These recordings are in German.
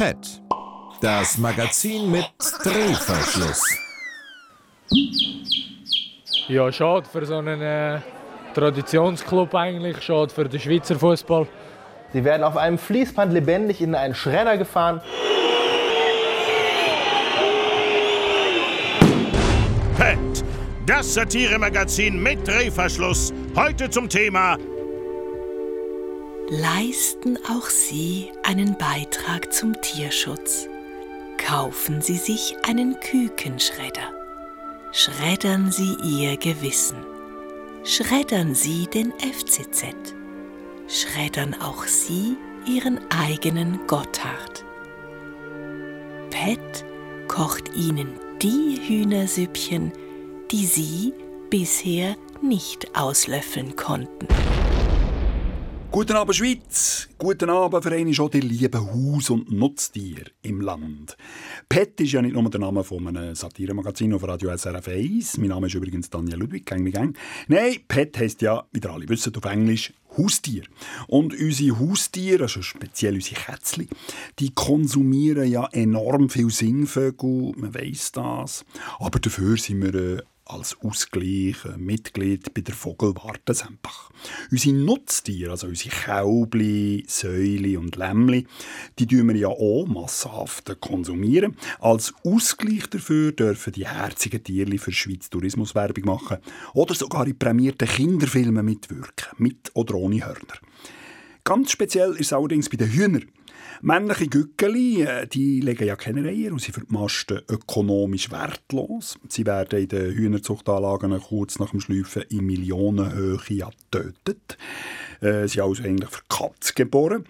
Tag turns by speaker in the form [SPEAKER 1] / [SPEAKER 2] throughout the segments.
[SPEAKER 1] PET, das Magazin mit Drehverschluss.
[SPEAKER 2] Ja, schade für so einen äh, Traditionsclub eigentlich, schade für den Schweizer Fußball.
[SPEAKER 3] Sie werden auf einem Fließband lebendig in einen Schredder gefahren.
[SPEAKER 4] PET, das Satiremagazin mit Drehverschluss. Heute zum Thema
[SPEAKER 5] Leisten auch Sie einen Beitrag zum Tierschutz. Kaufen Sie sich einen Kükenschredder. Schreddern Sie Ihr Gewissen. Schreddern Sie den FCZ. Schreddern auch Sie Ihren eigenen Gotthard. Pet kocht Ihnen die Hühnersüppchen, die Sie bisher nicht auslöffeln konnten.
[SPEAKER 6] Guten Abend Schweiz, guten Abend für eine schon die lieben Haus- und Nutztier im Land. PET ist ja nicht nur der Name von einem Satiremagazin auf Radio SRF 1. Mein Name ist übrigens Daniel Ludwig, gang wie gang. Nein, PET heisst ja, wie ihr alle wisst, auf Englisch Haustier. Und unsere Haustiere, also speziell unsere Kätzchen, die konsumieren ja enorm viel Singvögel, man weiss das. Aber dafür sind wir äh, als Ausgleich ein Mitglied bei der Vogelwarte Sempach. Unsere Nutztiere, also unsere Kälbli, Säule und Lämmli, die tun wir ja auch massenhaft konsumieren. Als Ausgleich dafür dürfen die herzigen Tiere für Schweiz Tourismuswerbung machen oder sogar in prämierten Kinderfilmen mitwirken, mit oder ohne Hörner. Ganz speziell ist es allerdings bei den Hühnern. Männliche Gückeli, äh, die legen ja keine Eier und sind für die Masten ökonomisch wertlos. Sie werden in den Hühnerzuchtanlagen kurz nach dem Schleifen in Millionenhöhe getötet. Äh, sie sind also eigentlich für Katz geboren.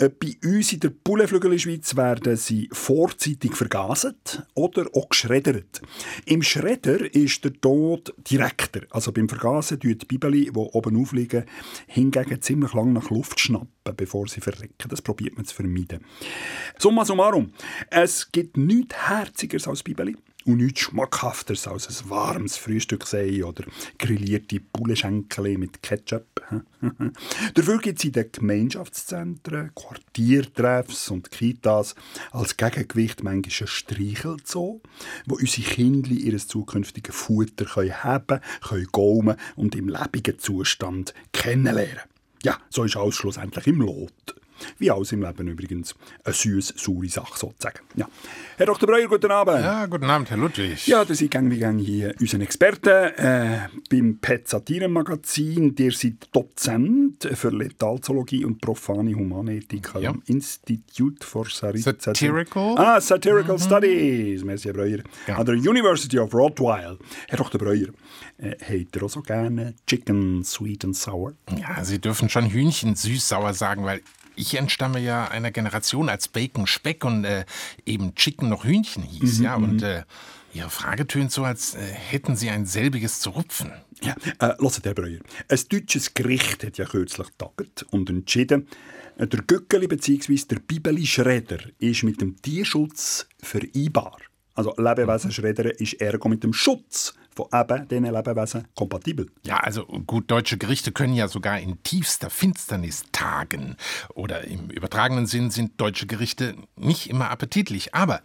[SPEAKER 6] Äh, Bei uns in der Bullenflügelschweiz werden sie vorzeitig vergaset oder auch geschreddert. Im Schredder ist der Tod direkter. Also beim Vergasen tun die Bibeli, die oben aufliegen, hingegen ziemlich lang nach Luft schnappen, bevor sie verrecken. Das probiert man zu vermeiden. Summa summarum, es gibt nichts Herzigeres als Bibeli und nichts Schmackhafteres als ein warmes Frühstücksei oder grillierte Bullenschenkel mit Ketchup. Dafür gibt es in den Gemeinschaftszentren, Quartiertreffs und Kitas als Gegengewicht manchmal einen Streichelzoo, wo unsere Kinder ihr zukünftiges Futter können haben können, gaumen und im lebenden Zustand kennenlernen. Ja, so ist alles schlussendlich im Lot. Wie alles im Leben übrigens. Eine süß saure Sache sozusagen. Ja. Herr Dr. Breuer, guten Abend.
[SPEAKER 7] Ja, guten Abend, Herr Ludwig.
[SPEAKER 6] Ja, das ist wie gang hier unser Experte äh, beim PET Satire-Magazin. Der seid Dozent für Letalzoologie und profane Humanethik
[SPEAKER 7] Ja.
[SPEAKER 6] am Institute for Sari-
[SPEAKER 7] Satirical?
[SPEAKER 6] Ah, Satirical Studies. Merci, Herr Breuer.
[SPEAKER 7] Ja.
[SPEAKER 6] An der University of Rottweil. Herr Dr. Breuer, äh, habt ihr auch so gerne Chicken Sweet and Sour?
[SPEAKER 7] Ja, Sie dürfen schon Hühnchen süß-sauer sagen, weil ich entstamme ja einer Generation, als Bacon Speck und äh, eben Chicken noch Hühnchen hieß, ja. Und äh, Ihre Frage tönt so, als äh, hätten Sie ein selbiges zu rupfen.
[SPEAKER 6] Ja, äh, hört, Herr Breuer. Ein deutsches Gericht hat ja kürzlich getagt und entschieden, der Gückeli bzw. der Bibeli-Schredder ist mit dem Tierschutz vereinbar. Also Lebewesen schreddern ist ergo mit dem Schutz von eben diesen Lebewesen kompatibel.
[SPEAKER 7] Ja, also gut, deutsche Gerichte können ja sogar in tiefster Finsternis tagen. Oder im übertragenen Sinn sind deutsche Gerichte nicht immer appetitlich. Aber,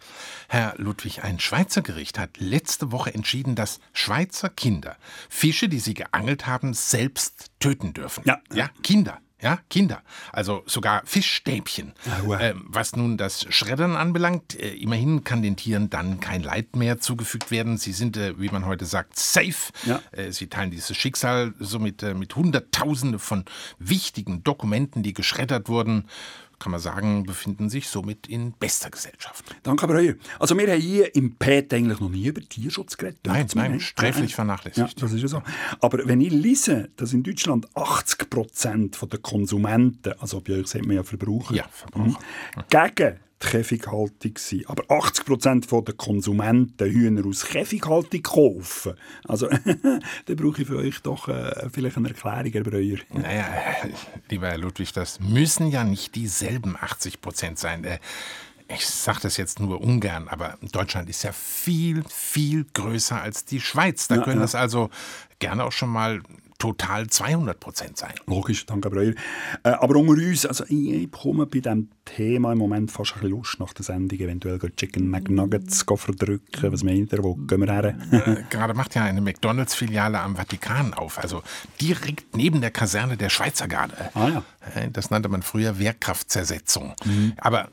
[SPEAKER 7] Herr Ludwig, ein Schweizer Gericht hat letzte Woche entschieden, dass Schweizer Kinder Fische, die sie geangelt haben, selbst töten dürfen.
[SPEAKER 6] Ja.
[SPEAKER 7] Ja, Kinder. Ja, Kinder. Also sogar Fischstäbchen. Ähm, was nun das Schreddern anbelangt, äh, immerhin kann den Tieren dann kein Leid mehr zugefügt werden. Sie sind, äh, wie man heute sagt, safe.
[SPEAKER 6] Ja.
[SPEAKER 7] Äh, Sie teilen dieses Schicksal somit äh, mit Hunderttausende von wichtigen Dokumenten, die geschreddert wurden. Kann man sagen, befinden sich somit in bester Gesellschaft.
[SPEAKER 6] Danke, Breuer. Also wir haben hier im PET eigentlich noch nie über Tierschutz geredet.
[SPEAKER 7] Nein, nein,
[SPEAKER 6] ne?
[SPEAKER 7] sträflich
[SPEAKER 6] Ja,
[SPEAKER 7] vernachlässigt.
[SPEAKER 6] das ist ja so. Aber wenn ich lese, dass in Deutschland 80 Prozent der Konsumenten, also bei euch sagt man ja Verbraucher,
[SPEAKER 7] Ja, Verbraucher.
[SPEAKER 6] mhm, gegen Käfighaltung sind, aber 80 Prozent der Konsumenten Hühner aus Käfighaltung kaufen, also dann brauche ich für euch doch äh, vielleicht eine Erklärung, Herr Breuer.
[SPEAKER 7] Naja, lieber Herr Ludwig, das müssen ja nicht dieselben 80 Prozent sein. Äh, Ich sage das jetzt nur ungern, aber Deutschland ist ja viel, viel größer als die Schweiz. Da
[SPEAKER 6] Ja,
[SPEAKER 7] können
[SPEAKER 6] ja.
[SPEAKER 7] es also gerne auch schon mal total 200 Prozent sein.
[SPEAKER 6] Logisch, danke Breuer. Äh, aber unter uns, also ich, ich bekomme bei diesem Thema im Moment fast ein bisschen Lust nach der Sendung, eventuell Chicken McNuggets verdrücken. Was meint ihr, wo gehen wir her?
[SPEAKER 7] äh, gerade macht ja eine McDonalds-Filiale am Vatikan auf, also direkt neben der Kaserne der Schweizer Garde.
[SPEAKER 6] Ah ja.
[SPEAKER 7] Äh, das nannte man früher Wehrkraftzersetzung. Mhm. Aber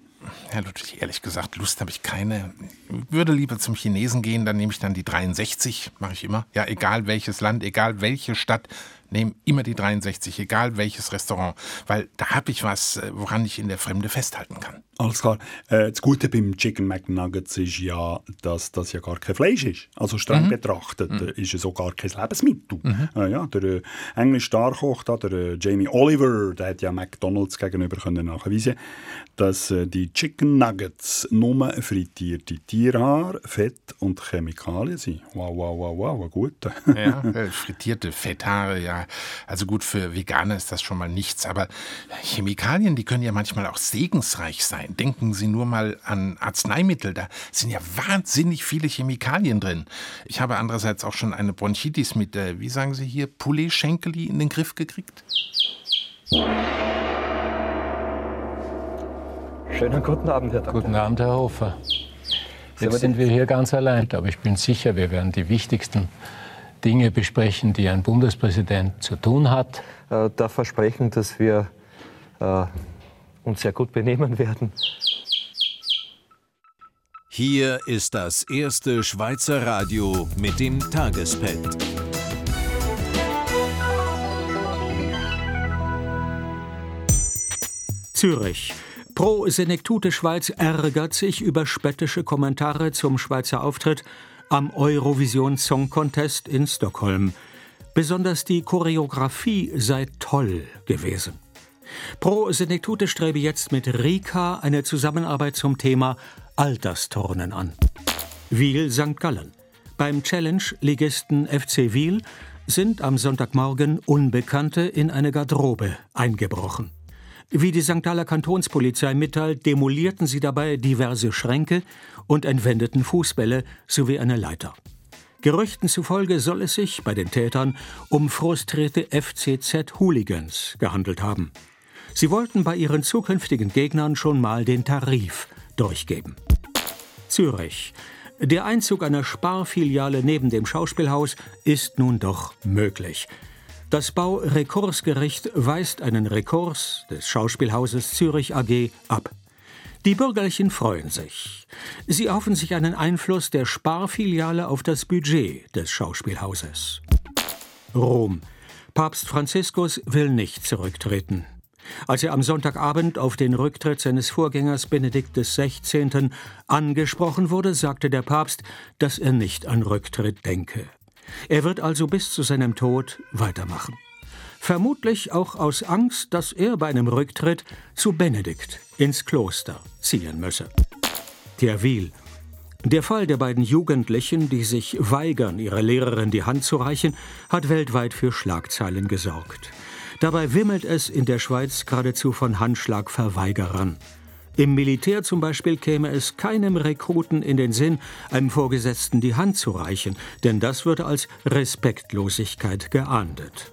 [SPEAKER 7] Herr Ludwig, ehrlich gesagt, Lust habe ich keine. Ich würde lieber zum Chinesen gehen, dann nehme ich dann die 63, mache ich immer. Ja, egal welches Land, egal welche Stadt, nehme immer die 63, egal welches Restaurant, weil da habe ich was, äh, woran ich in der Fremde festhalten kann.
[SPEAKER 6] Alles klar. Äh, das Gute beim Chicken McNuggets ist ja, dass das ja gar kein Fleisch ist. Also streng mhm. betrachtet mhm. ist es auch gar kein Lebensmittel. Mhm. Äh, ja, der äh, englische Starkoch, der äh, Jamie Oliver, der hat ja McDonalds gegenüber können nachweisen, dass äh, die Chicken Nuggets nur frittierte Tierhaar, Fett und Chemikalien sind. Wow, wow, wow, wow, gut.
[SPEAKER 7] ja, frittierte Fetthaare, ja. Also gut, für Veganer ist das schon mal nichts. Aber Chemikalien, die können ja manchmal auch segensreich sein sein. Denken Sie nur mal an Arzneimittel, da sind ja wahnsinnig viele Chemikalien drin. Ich habe andererseits auch schon eine Bronchitis mit, äh, wie sagen Sie hier, Poulet-Schenkeli in den Griff gekriegt.
[SPEAKER 8] Schönen guten Abend, Herr
[SPEAKER 9] Dr. Guten Abend, Herr Hofer. Jetzt sind wir hier ganz allein, aber ich bin sicher, wir werden die wichtigsten Dinge besprechen, die ein Bundespräsident zu tun hat.
[SPEAKER 8] Äh, darf versprechen, dass wir äh, uns sehr gut benehmen werden.
[SPEAKER 1] Hier ist das erste Schweizer Radio mit dem Tagespad.
[SPEAKER 10] Zürich. Pro Senektute Schweiz ärgert sich über spöttische Kommentare zum Schweizer Auftritt am Eurovision Song Contest in Stockholm. Besonders die Choreografie sei toll gewesen. Pro Senektute strebe jetzt mit Rika eine Zusammenarbeit zum Thema Altersturnen an. Wiel St. Gallen. Beim Challenge-Ligisten FC Wiel sind am Sonntagmorgen Unbekannte in eine Garderobe eingebrochen. Wie die St. Galler Kantonspolizei mitteilt, demolierten sie dabei diverse Schränke und entwendeten Fußbälle sowie eine Leiter. Gerüchten zufolge soll es sich bei den Tätern um frustrierte FCZ-Hooligans gehandelt haben. Sie wollten bei ihren zukünftigen Gegnern schon mal den Tarif durchgeben. Zürich. Der Einzug einer Sparfiliale neben dem Schauspielhaus ist nun doch möglich. Das Baurekursgericht weist einen Rekurs des Schauspielhauses Zürich AG ab. Die Bürgerlichen freuen sich. Sie hoffen sich einen Einfluss der Sparfiliale auf das Budget des Schauspielhauses. Rom. Papst Franziskus will nicht zurücktreten. Als er am Sonntagabend auf den Rücktritt seines Vorgängers Benedikt XVI. angesprochen wurde, sagte der Papst, dass er nicht an Rücktritt denke. Er wird also bis zu seinem Tod weitermachen. Vermutlich auch aus Angst, dass er bei einem Rücktritt zu Benedikt ins Kloster ziehen müsse. Thierville. Der Fall der beiden Jugendlichen, die sich weigern, ihrer Lehrerin die Hand zu reichen, hat weltweit für Schlagzeilen gesorgt. Dabei wimmelt es in der Schweiz geradezu von Handschlagverweigerern. Im Militär zum Beispiel käme es keinem Rekruten in den Sinn, einem Vorgesetzten die Hand zu reichen, denn das würde als Respektlosigkeit geahndet.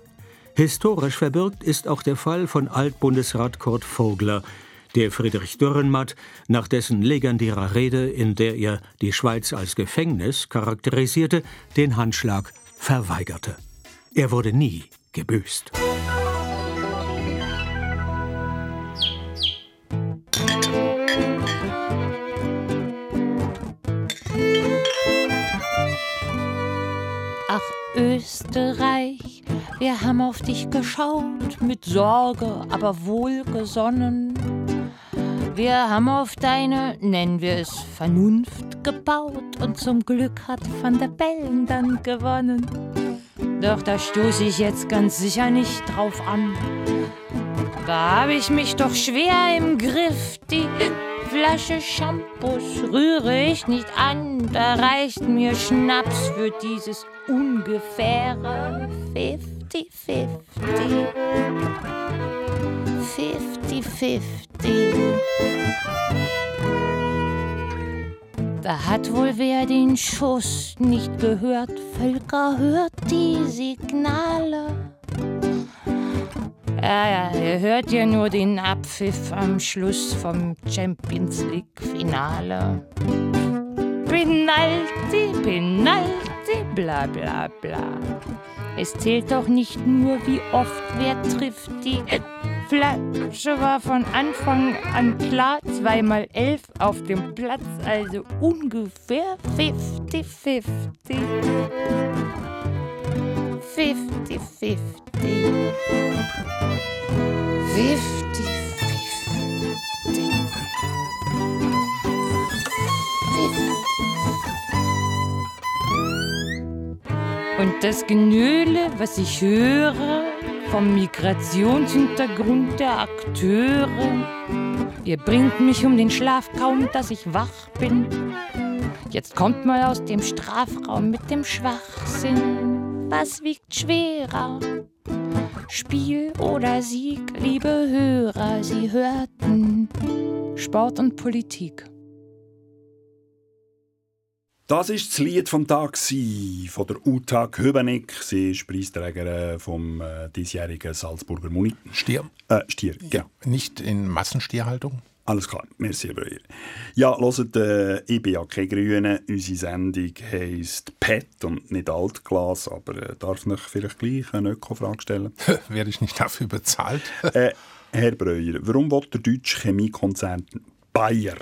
[SPEAKER 10] Historisch verbirgt ist auch der Fall von Altbundesrat Kurt Vogler, der Friedrich Dürrenmatt nach dessen legendärer Rede, in der er die Schweiz als Gefängnis charakterisierte, den Handschlag verweigerte. Er wurde nie gebüßt.
[SPEAKER 11] Österreich, wir haben auf dich geschaut, mit Sorge, aber wohlgesonnen. Wir haben auf deine, nennen wir es, Vernunft gebaut und zum Glück hat Van der Bellen dann gewonnen. Doch da stoße ich jetzt ganz sicher nicht drauf an. Da habe ich mich doch schwer im Griff, die Flasche Shampoos rühre ich nicht an, da reicht mir Schnaps für dieses ungefähre 50-50. 50-50. Da hat wohl wer den Schuss nicht gehört. Völker hört die Signale. Ja, ja, ihr hört ja nur den Abpfiff am Schluss vom Champions League-Finale. Penalty, Penalty, bla bla bla. Es zählt doch nicht nur, wie oft wer trifft. Die Flasche war von Anfang an klar, zweimal elf auf dem Platz, also ungefähr 50-50. 50-50. 50-50. Das Genöle, was ich höre vom Migrationshintergrund der Akteure, ihr bringt mich um den Schlaf kaum, dass ich wach bin. Jetzt kommt mal aus dem Strafraum mit dem Schwachsinn. Was wiegt schwerer? Spiel oder Sieg, liebe Hörer, Sie hörten Sport und Politik.
[SPEAKER 6] Das ist das Lied vom Tag von der Uta Köbenig. Sie ist Preisträgerin vom äh, diesjährigen Salzburger Muni.
[SPEAKER 7] Stier?
[SPEAKER 6] Äh, Stier, genau.
[SPEAKER 7] Nicht in Massenstierhaltung?
[SPEAKER 6] Alles klar, merci, Breuer. Ja, hört, äh, ich bin ja kein Grüne. Unsere Sendung heisst PET und nicht Altglas, aber äh, darf ich vielleicht gleich eine Öko-Frage stellen?
[SPEAKER 7] Werde ich nicht dafür bezahlt?
[SPEAKER 6] äh, Herr Breuer, warum will der deutsche Chemiekonzern Bayer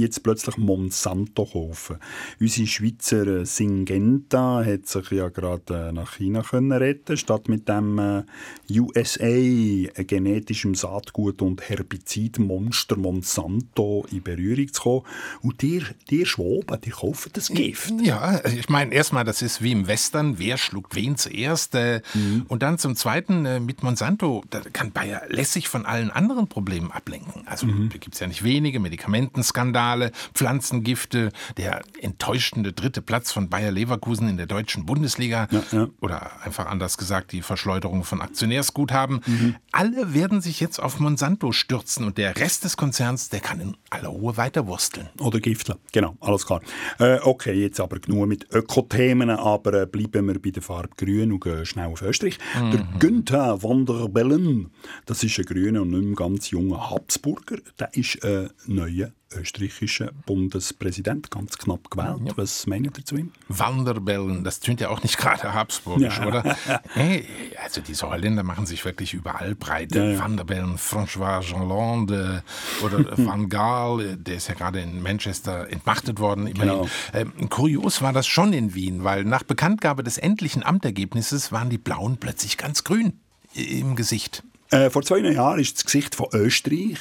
[SPEAKER 6] jetzt plötzlich Monsanto kaufen. Unsere Schweizer äh, Syngenta hat sich ja gerade äh, nach China können retten, statt mit dem äh, USA genetischem Saatgut und Herbizidmonster Monsanto in Berührung zu kommen. Und dir, dir Schwaben, die kaufen das Gift.
[SPEAKER 7] Ja, ich meine, erstmal, das ist wie im Western, wer schluckt wen zuerst. Mhm. Und dann zum Zweiten, mit Monsanto, da kann Bayer lässig von allen anderen Problemen ablenken. Also mhm. da gibt es ja nicht wenige, Medikamentenskandale, Skandale, Pflanzengifte, der enttäuschende dritte Platz von Bayer Leverkusen in der deutschen Bundesliga ja, ja. oder einfach anders gesagt die Verschleuderung von Aktionärsguthaben. Mhm. Alle werden sich jetzt auf Monsanto stürzen und der Rest des Konzerns, der kann in aller Ruhe weiterwursteln.
[SPEAKER 6] Oder Giftler, genau, alles klar. Äh, okay, jetzt aber genug mit Ökothemen, aber äh, bleiben wir bei der Farbe Grün und gehen schnell auf Österreich. Mhm. Der Günther van der Bellen, das ist ein grüner und nicht mehr ganz junger Habsburger, der ist ein äh, neuer österreichischen Bundespräsident, ganz knapp gewählt. Ja. Was meinen ihr dazu?
[SPEAKER 7] Wanderbellen, das tönt ja auch nicht gerade habsburgisch, ja. oder? hey, also die Holländer machen sich wirklich überall breit. Ja, Wanderbellen, François Hollande oder Van Gaal, der ist ja gerade in Manchester entmachtet worden. Genau. Ähm, kurios war das schon in Wien, weil nach Bekanntgabe des endlichen Amtergebnisses waren die Blauen plötzlich ganz grün im Gesicht.
[SPEAKER 6] Äh, vor zwei Jahren ist das Gesicht von Österreich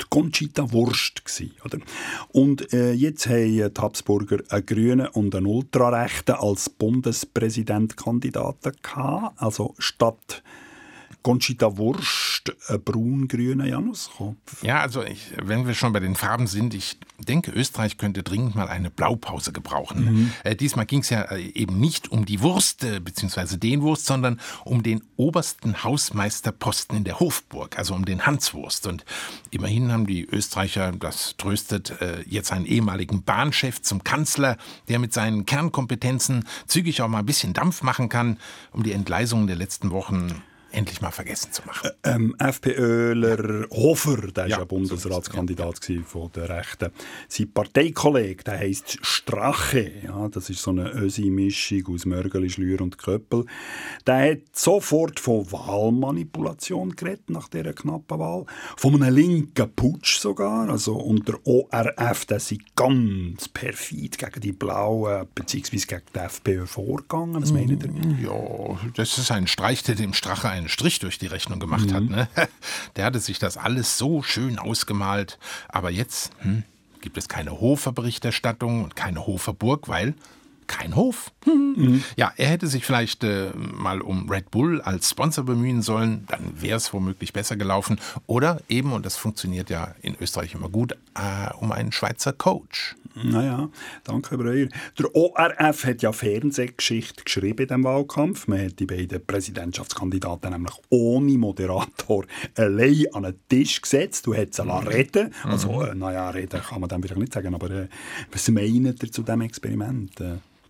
[SPEAKER 6] die Conchita Wurst. Gewesen, oder? Und äh, jetzt haben die Habsburger einen Grünen und einen Ultrarechten als Bundespräsidentkandidaten gehabt. Also statt Conchita Wurst, ein braun-grüner Januskopf.
[SPEAKER 7] Ja, also ich, wenn wir schon bei den Farben sind, ich denke, Österreich könnte dringend mal eine Blaupause gebrauchen. Mhm. Äh, diesmal ging es ja äh, eben nicht um die Wurst äh, bzw. den Wurst, sondern um den obersten Hausmeisterposten in der Hofburg, also um den Hanswurst. Und immerhin haben die Österreicher, das tröstet, äh, jetzt einen ehemaligen Bahnchef zum Kanzler, der mit seinen Kernkompetenzen zügig auch mal ein bisschen Dampf machen kann, um die Entgleisungen der letzten Wochen endlich mal vergessen zu machen.
[SPEAKER 6] Ähm, FPÖler Hofer, der ja, ja Bundesratskandidat so ja. von der Rechten. Sein Parteikollege, der heißt Strache. Ja, das ist so eine Ösi-Mischung aus Mörgeli, Schlür und Köppel. Der hat sofort von Wahlmanipulation geredet nach dieser knappen Wahl. Von einem linken Putsch sogar. Also unter ORF, der sind ganz perfid gegen die Blauen bzw. gegen die FPÖ vorgegangen. Was meint ihr?
[SPEAKER 7] Ja, das ist ein Streich, der dem Strache ein einen Strich durch die Rechnung gemacht mhm. hat. Ne? Der hatte sich das alles so schön ausgemalt. Aber jetzt hm, gibt es keine Hoferberichterstattung und keine Hoferburg, weil kein Hof. Mhm. Ja, er hätte sich vielleicht äh, mal um Red Bull als Sponsor bemühen sollen, dann wäre es womöglich besser gelaufen. Oder eben, und das funktioniert ja in Österreich immer gut, äh, um einen Schweizer Coach.
[SPEAKER 6] Naja, danke, Breuer. Der ORF hat ja Fernsehgeschichte geschrieben in diesem Wahlkampf. Man hat die beiden Präsidentschaftskandidaten nämlich ohne Moderator allein an den Tisch gesetzt und hat sie mhm. reden Also, mhm. äh, naja, reden kann man dann vielleicht nicht sagen, aber äh, was meinen ihr zu diesem Experiment?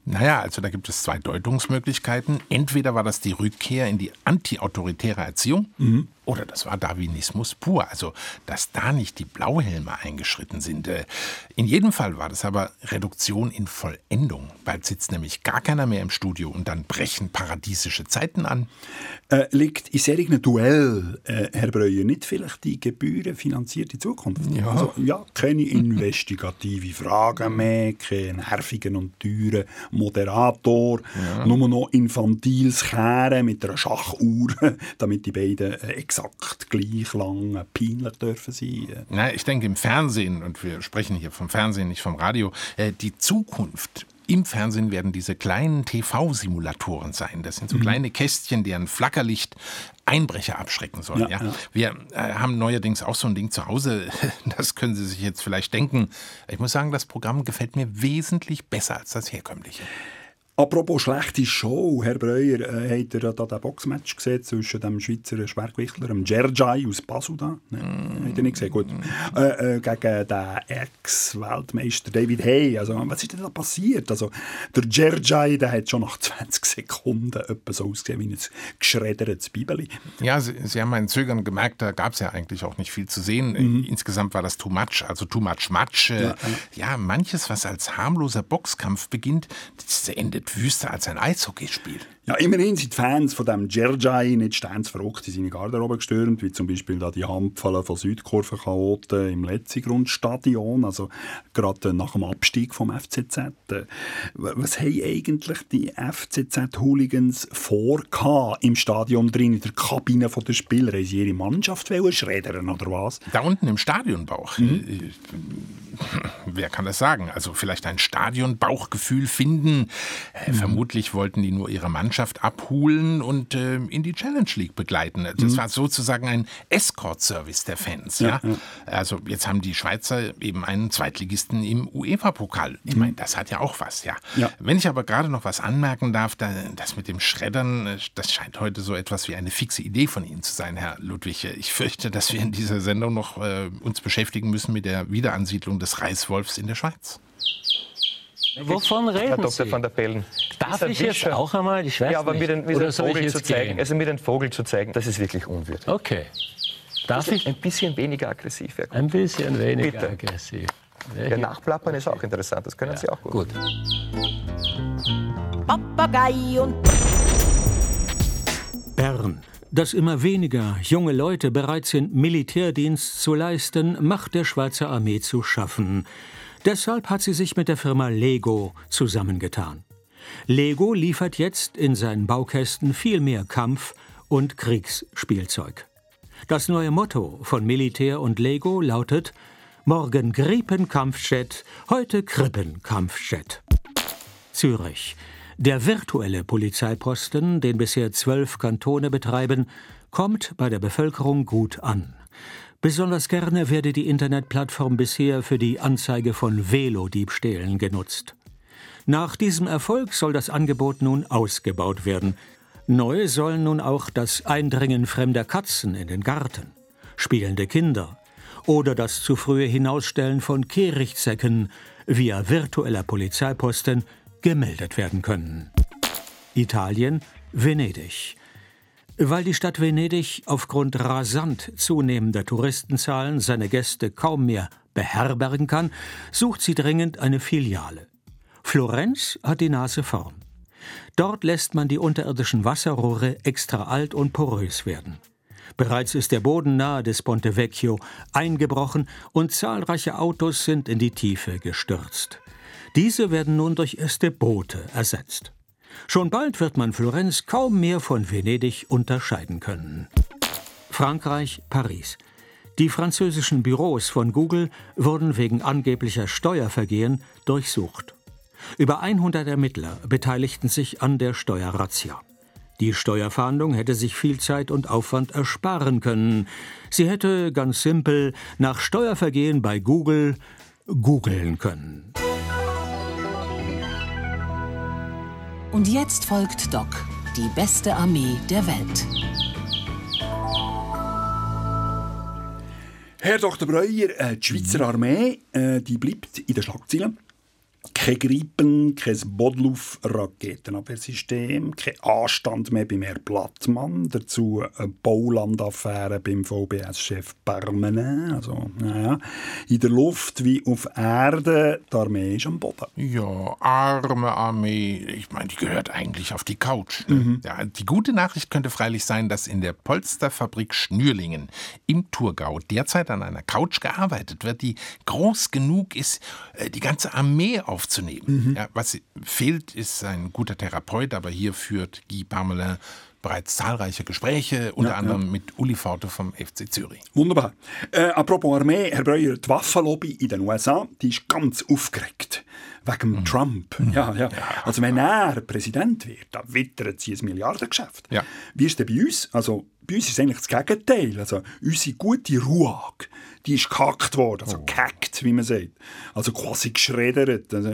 [SPEAKER 7] Naja, also da gibt es zwei Deutungsmöglichkeiten. Entweder war das die Rückkehr in die antiautoritäre Erziehung, mhm. Oder das war Darwinismus pur, also dass da nicht die Blauhelme eingeschritten sind. Äh, in jedem Fall war das aber Reduktion in Vollendung. Bald sitzt nämlich gar keiner mehr im Studio und dann brechen paradiesische Zeiten an.
[SPEAKER 6] Äh, liegt in solchen Duell, äh, Herr Breuer, nicht vielleicht die gebührenfinanzierte Zukunft?
[SPEAKER 7] Ja.
[SPEAKER 6] Also, ja, keine investigative Fragen mehr, keinen nervigen und teuren Moderator,
[SPEAKER 7] Ja.
[SPEAKER 6] nur noch infantiles Kehren mit einer Schachuhr, damit die beiden äh, exakt gleich lang peinlich dürfen sein.
[SPEAKER 7] Na, ich denke im Fernsehen, und wir sprechen hier vom Fernsehen, nicht vom Radio, äh, die Zukunft. Im Fernsehen werden diese kleinen TV-Simulatoren sein. Das sind so
[SPEAKER 6] Mhm.
[SPEAKER 7] kleine Kästchen, deren Flackerlicht Einbrecher abschrecken sollen.
[SPEAKER 6] Ja,
[SPEAKER 7] Ja,
[SPEAKER 6] ja.
[SPEAKER 7] Wir äh, haben neuerdings auch so ein Ding zu Hause. Das können Sie sich jetzt vielleicht denken. Ich muss sagen, das Programm gefällt mir wesentlich besser als das herkömmliche.
[SPEAKER 6] Apropos schlechte Show, Herr Breuer, äh, habt ihr da den Boxmatch gesehen zwischen dem Schweizer Schwergewichtler, dem Gerjai aus Basel da? Nein, habt ihr nicht gesehen? Gut. Äh, äh, gegen den Ex-Weltmeister David Hay. Also, was ist denn da passiert? Also, der Gerjai, der hat schon nach 20 Sekunden etwa so ausgesehen wie ein geschreddertes Bibeli.
[SPEAKER 7] Ja, Sie, Sie haben mein Zögern gemerkt, da gab es ja eigentlich auch nicht viel zu sehen. Insgesamt war das too much, also too much much. Äh,
[SPEAKER 6] Mhm. Ja,
[SPEAKER 7] ja, manches, was als harmloser Boxkampf beginnt, das endet wüster als ein Eishockeyspiel.
[SPEAKER 6] Ja, immerhin sind die Fans von dem Gerjai nicht ständig verrückt in seine Garderobe gestürmt, wie zum Beispiel da die Handfälle von Südkurvenchaoten im Letzigrundstadion, also gerade nach dem Abstieg vom FCZ. Was haben eigentlich die FCZ-Hooligans vor im Stadion drin, in der Kabine der Spieler? Haben sie ihre Mannschaft schreddern oder was?
[SPEAKER 7] Da unten im Stadionbauch. Äh, Wer kann das sagen? Also vielleicht ein Stadionbauchgefühl finden. Äh, Vermutlich wollten die nur ihre Mannschaft abholen und äh, in die Challenge League begleiten. Das
[SPEAKER 6] Mhm.
[SPEAKER 7] war sozusagen ein Escort-Service der Fans. Ja,
[SPEAKER 6] Ja.
[SPEAKER 7] Also jetzt haben die Schweizer eben einen Zweitligisten im UEFA-Pokal. Ich meine, das hat ja auch was, ja.
[SPEAKER 6] Mhm. Ja.
[SPEAKER 7] Wenn ich aber gerade noch was anmerken darf, da, das mit dem Schreddern, äh, das scheint heute so etwas wie eine fixe Idee von Ihnen zu sein, Herr Ludwig. Ich fürchte, dass wir in dieser Sendung noch äh, uns beschäftigen müssen mit der Wiederansiedlung des Reißwolfs in der Schweiz.
[SPEAKER 9] Wovon reden
[SPEAKER 12] Herr Dr.
[SPEAKER 9] Sie?
[SPEAKER 12] van der Bellen.
[SPEAKER 9] Darf ich jetzt
[SPEAKER 12] Wischer-
[SPEAKER 9] auch einmal? Ich weiß
[SPEAKER 12] ja, aber
[SPEAKER 9] nicht.
[SPEAKER 12] mit den, mit
[SPEAKER 9] Oder
[SPEAKER 12] den
[SPEAKER 9] soll ich
[SPEAKER 12] Vogel
[SPEAKER 9] jetzt
[SPEAKER 12] zu zeigen,
[SPEAKER 9] gehen?
[SPEAKER 12] also mit den Vogel zu zeigen, das ist wirklich unwürdig.
[SPEAKER 9] Okay. Darf ich?
[SPEAKER 12] Ein bisschen weniger aggressiv, Herr Kuhn.
[SPEAKER 9] Ein bisschen weniger
[SPEAKER 12] Bitte.
[SPEAKER 9] aggressiv.
[SPEAKER 12] Ja, nachplappern ist auch interessant, das können Sie auch gut.
[SPEAKER 9] Gut.
[SPEAKER 11] Papagei und
[SPEAKER 10] Bern. Dass immer weniger junge Leute bereit sind, Militärdienst zu leisten, macht der Schweizer Armee zu schaffen. Deshalb hat sie sich mit der Firma Lego zusammengetan. Lego liefert jetzt in seinen Baukästen viel mehr Kampf- und Kriegsspielzeug. Das neue Motto von Militär und Lego lautet Morgen Gripen-Kampfjet, heute Krippen-Kampfjet. Zürich. Der virtuelle Polizeiposten, den bisher zwölf Kantone betreiben, kommt bei der Bevölkerung gut an. Besonders gerne werde die Internetplattform bisher für die Anzeige von Velodiebstählen genutzt. Nach diesem Erfolg soll das Angebot nun ausgebaut werden. Neu sollen nun auch das Eindringen fremder Katzen in den Garten, spielende Kinder oder das zu frühe Hinausstellen von Kehrichtsäcken via virtueller Polizeiposten gemeldet werden können. Italien, Venedig. Weil die Stadt Venedig aufgrund rasant zunehmender Touristenzahlen seine Gäste kaum mehr beherbergen kann, sucht sie dringend eine Filiale. Florenz hat die Nase vorn. Dort lässt man die unterirdischen Wasserrohre extra alt und porös werden. Bereits ist der Boden nahe des Ponte Vecchio eingebrochen und zahlreiche Autos sind in die Tiefe gestürzt. Diese werden nun durch erste Boote ersetzt. Schon bald wird man Florenz kaum mehr von Venedig unterscheiden können. Frankreich, Paris. Die französischen Büros von Google wurden wegen angeblicher Steuervergehen durchsucht. Über 100 Ermittler beteiligten sich an der Steuerrazzia. Die Steuerfahndung hätte sich viel Zeit und Aufwand ersparen können. Sie hätte ganz simpel nach Steuervergehen bei Google googeln können.
[SPEAKER 13] Und jetzt folgt Doc, die beste Armee der Welt.
[SPEAKER 6] Herr Dr. Breuer, äh, die Schweizer Armee äh, die bleibt in den Schlagzeilen. Kein Gripen, kein Bodlauf-Raketenabwehrsystem, kein Anstand mehr beim Herrn Blattmann, dazu eine Baulandaffäre beim VBS-Chef Permanent. Also, naja, in der Luft wie auf Erde, die Armee ist am Boden.
[SPEAKER 7] Ja, arme Armee. Ich meine, die gehört eigentlich auf die Couch. Ne?
[SPEAKER 6] Mhm.
[SPEAKER 7] Ja, die gute Nachricht könnte freilich sein, dass in der Polsterfabrik Schnürlingen im Thurgau derzeit an einer Couch gearbeitet wird, die groß genug ist, äh, die ganze Armee aufzunehmen. Ja, was fehlt, ist ein guter Therapeut, aber hier führt Guy Parmelin bereits zahlreiche Gespräche, unter
[SPEAKER 6] Ja,
[SPEAKER 7] anderem
[SPEAKER 6] ja.
[SPEAKER 7] mit Uli Forte vom FC Zürich.
[SPEAKER 6] Wunderbar. Äh, apropos Armee, Herr Breuer, die Waffenlobby in den USA, die ist ganz aufgeregt. Wegen
[SPEAKER 7] Mhm.
[SPEAKER 6] Trump. Ja, ja. Also wenn er Präsident wird, dann wittert sie ein Milliardengeschäft. Wie ist denn bei uns? Also bei uns ist eigentlich das Gegenteil. Also unsere gute RUAG, die ist gehackt worden, also gehackt, wie man sagt. Also quasi geschreddert. Also,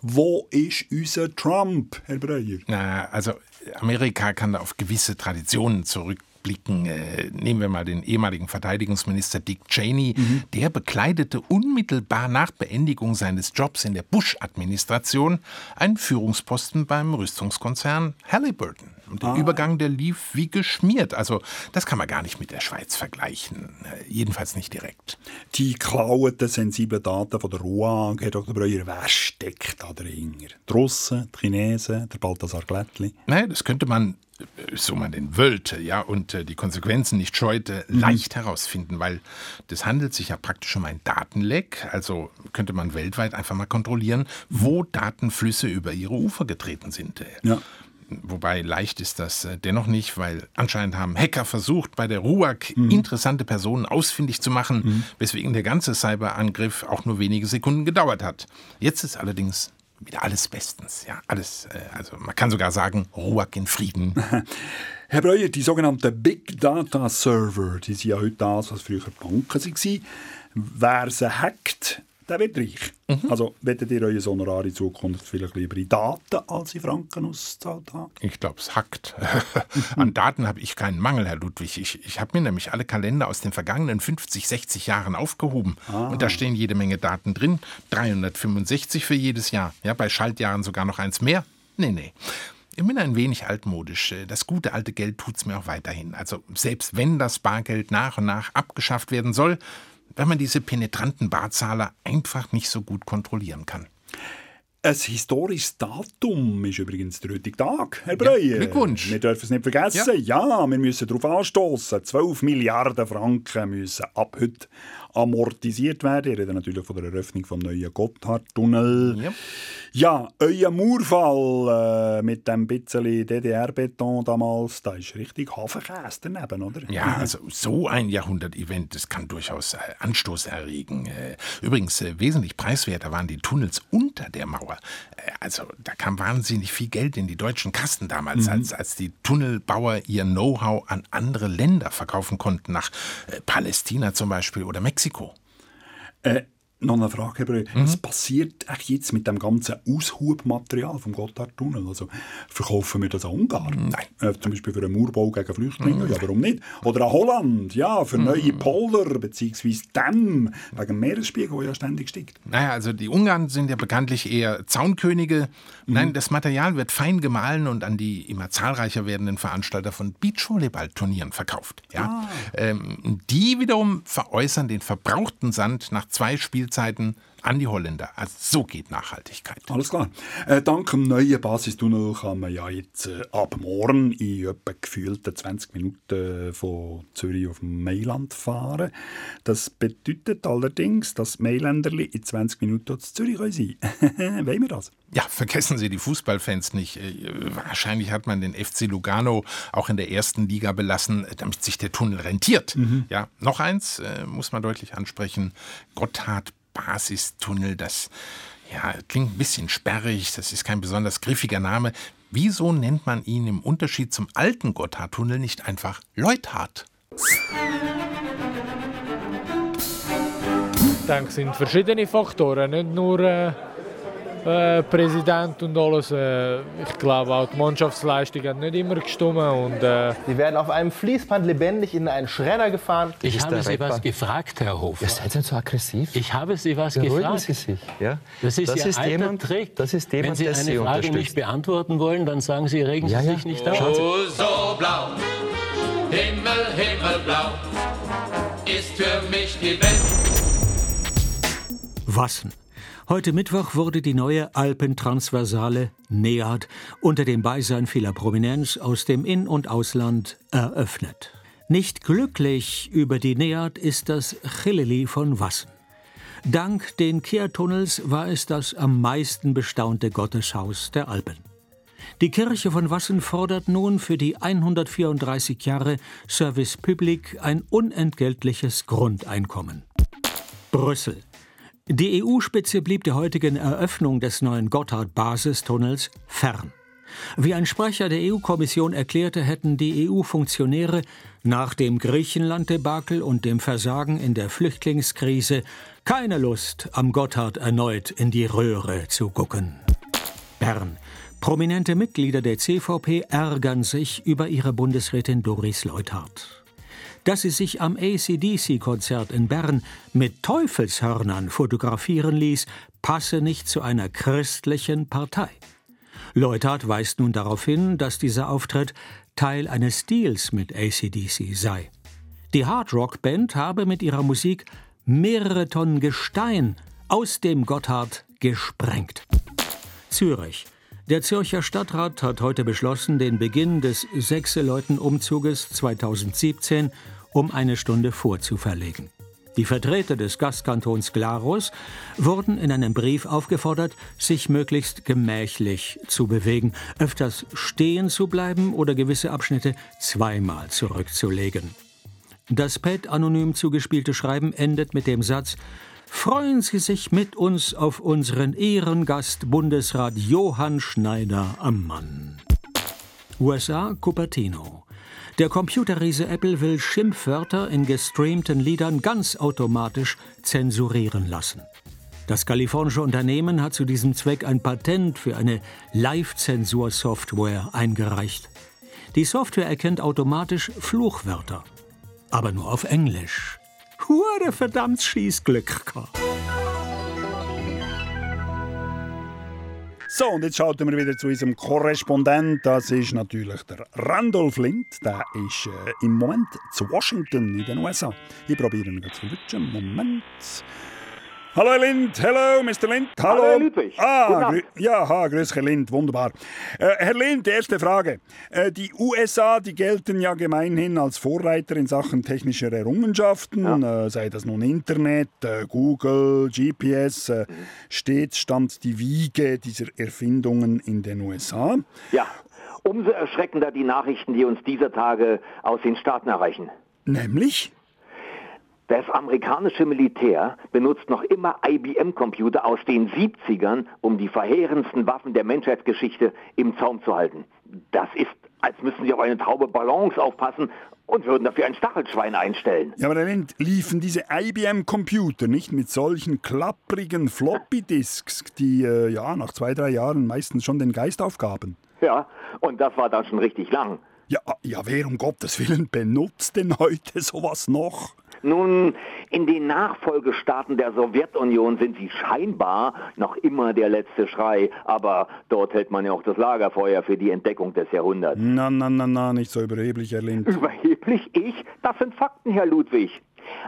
[SPEAKER 6] wo ist unser Trump, Herr Breuer?
[SPEAKER 7] Na, also Amerika kann da auf gewisse Traditionen zurückblicken. Äh, nehmen wir mal den ehemaligen Verteidigungsminister Dick Cheney. Der bekleidete unmittelbar nach Beendigung seines Jobs in der Bush-Administration einen Führungsposten beim Rüstungskonzern Halliburton. Und der Übergang, der lief wie geschmiert. Also das kann man gar nicht mit der Schweiz vergleichen. Jedenfalls nicht direkt.
[SPEAKER 6] Die geklauten, sensiblen Daten von der RUAG, Herr Dr. Breuer, wer steckt da dahinter? Die Russen, die Chinesen, der Balthasar Glättli?
[SPEAKER 7] Naja, das könnte man, äh, so man den wollte, ja, und äh, die Konsequenzen nicht scheute, leicht herausfinden, weil das handelt sich ja praktisch um ein Datenleck. Also könnte man weltweit einfach mal kontrollieren, wo Datenflüsse über ihre Ufer getreten sind. Äh,
[SPEAKER 6] Ja.
[SPEAKER 7] Wobei leicht ist das äh, dennoch nicht, weil anscheinend haben Hacker versucht, bei der RUAG interessante Personen ausfindig zu machen, weswegen der ganze Cyberangriff auch nur wenige Sekunden gedauert hat. Jetzt ist allerdings wieder alles bestens. Ja, alles, äh, also man kann sogar sagen, RUAG in Frieden.
[SPEAKER 6] Herr Breuer, die sogenannten Big Data Server, die sind ja heute das, was früher Banken waren. Wer sie hackt, der wird reich. Also, werdet ihr euer Honorar in Zukunft vielleicht lieber in Daten als in Franken ausgezahlt haben?
[SPEAKER 7] Ich glaube, es hackt. An Daten habe ich keinen Mangel, Herr Ludwig. Ich, ich habe mir nämlich alle Kalender aus den vergangenen 50, 60 Jahren aufgehoben. Und da stehen jede Menge Daten drin. 365 für jedes Jahr. Ja, bei Schaltjahren sogar noch eins mehr. Nee, nee. Ich bin ein wenig altmodisch. Das gute alte Geld tut's mir auch weiterhin. Also selbst wenn das Bargeld nach und nach abgeschafft werden soll, wenn man diese penetranten Barzahler einfach nicht so gut kontrollieren kann.
[SPEAKER 6] Ein historisches Datum ist übrigens der heutige Tag, Herr Breuer.
[SPEAKER 7] Glückwunsch.
[SPEAKER 6] Wir dürfen es nicht vergessen. Ja, wir müssen darauf anstoßen. 12 Milliarden Franken müssen ab heute amortisiert werden. Ich rede natürlich von der Eröffnung vom neuen Gotthardtunnel.
[SPEAKER 7] Ja.
[SPEAKER 6] Ja, euer Mauerfall äh, mit dem bisschen DDR-Beton damals, da ist richtig Hafenkäse daneben, oder?
[SPEAKER 7] Ja, also so ein Jahrhundert-Event, das kann durchaus äh, Anstoß erregen. Äh, übrigens, äh, wesentlich preiswerter waren die Tunnels unter der Mauer. Äh, also da kam wahnsinnig viel Geld in die deutschen Kassen damals,
[SPEAKER 6] Mhm.
[SPEAKER 7] als, als die Tunnelbauer ihr Know-how an andere Länder verkaufen konnten, nach äh, Palästina zum Beispiel oder Mexiko.
[SPEAKER 6] Äh, noch eine Frage, Breuer.
[SPEAKER 7] Mhm.
[SPEAKER 6] Was passiert eigentlich jetzt mit dem ganzen Aushubmaterial vom Gotthardtunnel? Also, verkaufen wir das an Ungarn?
[SPEAKER 7] Nein.
[SPEAKER 6] Äh, zum Beispiel für einen Mauerbau gegen Flüchtlinge?
[SPEAKER 7] Mhm.
[SPEAKER 6] Ja, warum nicht? Oder an Holland? Ja, für neue Polder bzw. Dämme wegen dem Meeresspiegel, der ja ständig steigt.
[SPEAKER 7] Naja, also die Ungarn sind ja bekanntlich eher Zaunkönige. Nein, das Material wird fein gemahlen und an die immer zahlreicher werdenden Veranstalter von Beachvolleyballturnieren verkauft. Ja? Ähm, die wiederum veräußern den verbrauchten Sand nach zwei Spielzeiten an die Holländer. Also so geht Nachhaltigkeit.
[SPEAKER 6] Alles klar. Äh, dank dem neuen Basistunnel kann man ja jetzt äh, ab morgen in etwa gefühlten 20 Minuten von Zürich auf Mailand fahren. Das bedeutet allerdings, dass die Mailänderli in 20 Minuten zu Zürich sein können. Wollen wir das?
[SPEAKER 7] Ja, vergessen Sie die Fußballfans nicht. Äh, Wahrscheinlich hat man den FC Lugano auch in der ersten Liga belassen, damit sich der Tunnel rentiert. Ja, noch eins äh, muss man deutlich ansprechen. Gotthard Basistunnel, das ja, klingt ein bisschen sperrig, das ist kein besonders griffiger Name. Wieso nennt man ihn im Unterschied zum alten Gotthardtunnel nicht einfach Leuthard?
[SPEAKER 2] Es sind verschiedene Faktoren, nicht nur äh, äh, Präsident und alles. Äh, ich glaube auch die Mannschaftsleistung hat nicht immer gestimmt. Und, äh
[SPEAKER 3] Sie werden auf einem Fließband lebendig in einen Schredder gefahren.
[SPEAKER 9] Ich habe Sie was gefragt, Herr Hofer.
[SPEAKER 12] Ihr seid so aggressiv.
[SPEAKER 9] Ich habe Sie was
[SPEAKER 12] Beruhigen
[SPEAKER 9] gefragt.
[SPEAKER 12] Sie sich. Ja?
[SPEAKER 9] Das ist
[SPEAKER 12] Das
[SPEAKER 9] Ihr
[SPEAKER 12] ist
[SPEAKER 9] alter
[SPEAKER 12] jemand-
[SPEAKER 9] Trick.
[SPEAKER 12] das ist jemand,
[SPEAKER 9] Wenn Sie eine
[SPEAKER 12] Sie
[SPEAKER 9] Frage nicht beantworten wollen, dann sagen Sie, regen Sie
[SPEAKER 12] Ja, ja.
[SPEAKER 9] sich nicht auf.
[SPEAKER 12] Schauen Sie-
[SPEAKER 14] Oh, so blau, Himmel, Himmelblau, ist für mich die Welt.
[SPEAKER 10] Wassen. Heute Mittwoch wurde die neue Alpentransversale NEAD unter dem Beisein vieler Prominenz aus dem In- und Ausland eröffnet. Nicht glücklich über die NEAD ist das Chilili von Wassen. Dank den Kehrtunnels war es das am meisten bestaunte Gotteshaus der Alpen. Die Kirche von Wassen fordert nun für die 134 Jahre Service Public ein unentgeltliches Grundeinkommen. Brüssel. Die EU-Spitze blieb der heutigen Eröffnung des neuen Gotthard-Basistunnels fern. Wie ein Sprecher der EU-Kommission erklärte, hätten die EU-Funktionäre nach dem Griechenland-Debakel und dem Versagen in der Flüchtlingskrise keine Lust, am Gotthard erneut in die Röhre zu gucken. Bern. Prominente Mitglieder der CVP ärgern sich über ihre Bundesrätin Doris Leuthard. Dass sie sich am ACDC-Konzert in Bern mit Teufelshörnern fotografieren ließ, passe nicht zu einer christlichen Partei. Leuthard weist nun darauf hin, dass dieser Auftritt Teil eines Deals mit ACDC sei. Die Hardrock-Band habe mit ihrer Musik mehrere Tonnen Gestein aus dem Gotthard gesprengt. Zürich. Der Zürcher Stadtrat hat heute beschlossen, den Beginn des Sechseleuten-Umzuges 2017 um eine Stunde vorzuverlegen. Die Vertreter des Gastkantons Glarus wurden in einem Brief aufgefordert, sich möglichst gemächlich zu bewegen, öfters stehen zu bleiben oder gewisse Abschnitte zweimal zurückzulegen. Das PET anonym zugespielte Schreiben endet mit dem Satz Freuen Sie sich mit uns auf unseren Ehrengast Bundesrat Johann Schneider am Mann. USA Cupertino. Der Computerriese Apple will Schimpfwörter in gestreamten Liedern ganz automatisch zensurieren lassen. Das kalifornische Unternehmen hat zu diesem Zweck ein Patent für eine Live-Zensur-Software eingereicht. Die Software erkennt automatisch Fluchwörter, aber nur auf Englisch. Hure verdammt Schießglück gehabt.
[SPEAKER 6] So, und jetzt schalten wir wieder zu unserem Korrespondent. Das ist natürlich der Randolph Lind. Der ist äh, im Moment zu Washington in den USA. Ich probiere ihn zu verwischen. Moment. Hallo Herr Lind, hello Mr. Lind. Hallo.
[SPEAKER 15] Hallo, Herr Ludwig.
[SPEAKER 6] Ah, ja, ha, grüß Herr Lind, wunderbar. Äh, Herr Lind, erste Frage. Äh, die USA, die gelten ja gemeinhin als Vorreiter in Sachen technischer Errungenschaften, äh, sei das nun Internet, äh, Google, GPS. Äh, stets stand die Wiege dieser Erfindungen in den USA.
[SPEAKER 15] Ja, umso erschreckender die Nachrichten, die uns dieser Tage aus den Staaten erreichen.
[SPEAKER 6] Nämlich?
[SPEAKER 15] Das amerikanische Militär benutzt noch immer IBM-Computer aus den 70ern, um die verheerendsten Waffen der Menschheitsgeschichte im Zaum zu halten. Das ist, als müssten sie auf eine Taube Balance aufpassen und würden dafür ein Stachelschwein einstellen.
[SPEAKER 6] Ja, aber Lind, liefen diese IBM-Computer nicht mit solchen klapprigen Floppy-Disks, die äh, ja nach zwei, drei Jahren meistens schon den Geist aufgaben?
[SPEAKER 15] Ja, und das war dann schon richtig lang.
[SPEAKER 6] Ja, ja, wer um Gottes Willen benutzt denn heute sowas noch?
[SPEAKER 15] Nun, in den Nachfolgestaaten der Sowjetunion sind sie scheinbar noch immer der letzte Schrei, aber dort hält man ja auch das Lagerfeuer für die Entdeckung des Jahrhunderts.
[SPEAKER 6] Na, na, na, na, nicht so überheblich, Herr Lind.
[SPEAKER 15] Überheblich ich? Das sind Fakten, Herr Ludwig.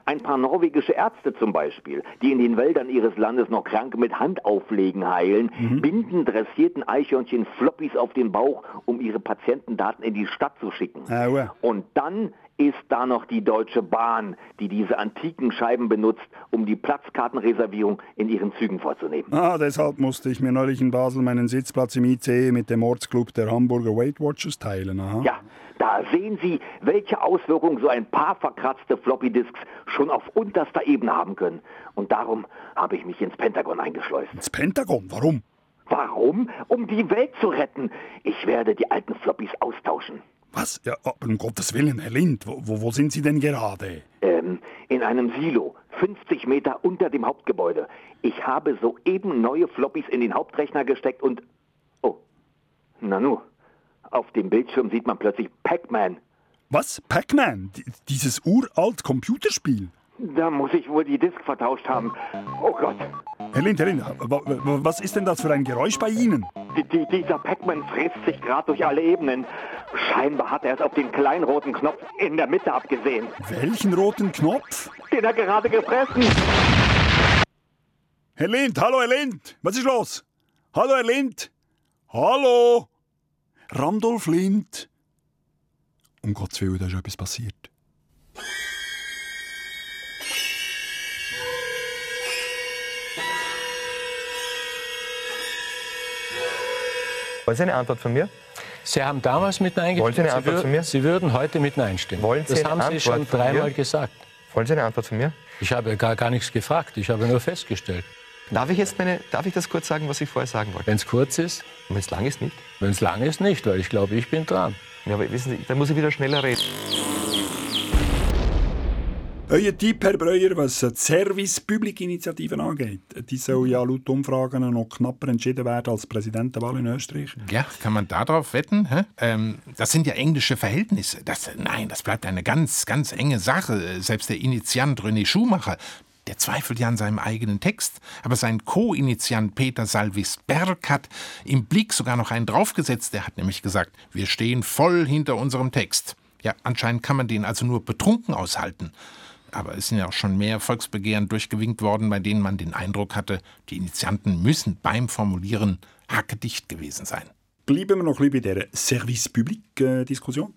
[SPEAKER 15] Ein paar norwegische Ärzte zum Beispiel, die in den Wäldern ihres Landes noch Kranke mit Handauflegen heilen, binden dressierten Eichhörnchen Floppies auf den Bauch, um ihre Patientendaten in die Stadt zu schicken.
[SPEAKER 6] Aua.
[SPEAKER 15] Und dann ist da noch die Deutsche Bahn, die diese antiken Scheiben benutzt, um die Platzkartenreservierung in ihren Zügen vorzunehmen.
[SPEAKER 6] Ah, deshalb musste ich mir neulich in Basel meinen Sitzplatz im ICE mit dem Ortsclub der Hamburger Weight Watchers teilen. Aha.
[SPEAKER 15] Ja, da sehen Sie, welche Auswirkungen so ein paar verkratzte Floppy-Disks schon auf unterster Ebene haben können. Und darum habe ich mich ins Pentagon eingeschleust.
[SPEAKER 6] Ins Pentagon? Warum?
[SPEAKER 15] Warum? Um die Welt zu retten. Ich werde die alten Floppies austauschen.
[SPEAKER 6] Was? Ja, aber um Gottes Willen, Herr Lind, wo, wo, wo sind Sie denn gerade?
[SPEAKER 15] Ähm, in einem Silo, 50 Meter unter dem Hauptgebäude. Ich habe soeben neue Floppies in den Hauptrechner gesteckt und... Oh, Nanu, auf dem Bildschirm sieht man plötzlich Pac-Man.
[SPEAKER 6] Was? Pac-Man? Dieses uralt Computerspiel?
[SPEAKER 15] Da muss ich wohl die Disk vertauscht haben. Oh Gott.
[SPEAKER 6] Herr Lind, Herr Lind, wa- wa- was ist denn das für ein Geräusch bei Ihnen?
[SPEAKER 15] Die, die, dieser Pac-Man fräst sich gerade durch alle Ebenen. Scheinbar hat er es auf den kleinen roten Knopf in der Mitte abgesehen.
[SPEAKER 6] Welchen roten Knopf?
[SPEAKER 15] Den er gerade gefressen.
[SPEAKER 6] Herr Lind, hallo Herr Lind, was ist los? Hallo Herr Lind? Hallo? Randolph Lind? Um Gottes Willen, da ist etwas passiert.
[SPEAKER 12] Wollen Sie eine Antwort von mir?
[SPEAKER 9] Sie haben damals mitten
[SPEAKER 12] Wollen Sie eine
[SPEAKER 9] Sie,
[SPEAKER 12] Antwort von mir?
[SPEAKER 9] Sie würden heute mitten einstimmen.
[SPEAKER 12] Wollen Sie
[SPEAKER 9] das haben Sie
[SPEAKER 12] Antwort
[SPEAKER 9] schon
[SPEAKER 12] von
[SPEAKER 9] dreimal gesagt.
[SPEAKER 12] Wollen Sie eine Antwort von mir?
[SPEAKER 9] Ich habe gar, gar nichts gefragt. Ich habe nur festgestellt.
[SPEAKER 12] Darf ich jetzt meine, darf ich das kurz sagen, was ich vorher sagen wollte?
[SPEAKER 9] Wenn es kurz ist?
[SPEAKER 12] Und wenn es lang ist, nicht?
[SPEAKER 9] Wenn es lang ist, nicht, weil ich glaube, ich bin dran.
[SPEAKER 12] Ja, aber wissen Sie, da muss ich wieder schneller reden.
[SPEAKER 6] Euer Tipp, Herr Breuer, was die Service-Public-Initiativen angeht. Die soll ja laut Umfragen noch knapper entschieden werden als Präsidentenwahl in Österreich.
[SPEAKER 7] Ja, kann man darauf wetten? Ähm, das sind ja englische Verhältnisse. Das, nein, das bleibt eine ganz, ganz enge Sache. Selbst der Initiant René Schumacher, der zweifelt ja an seinem eigenen Text. Aber sein Co-Initiant Peter Salvis Berg hat im Blick sogar noch einen draufgesetzt. Der hat nämlich gesagt, wir stehen voll hinter unserem Text. Ja, anscheinend kann man den also nur betrunken aushalten. Aber es sind ja auch schon mehr Volksbegehren durchgewinkt worden, bei denen man den Eindruck hatte, die Initianten müssen beim Formulieren hackedicht gewesen sein.
[SPEAKER 6] Bleiben wir noch ein bisschen bei dieser Service-Public-Diskussion.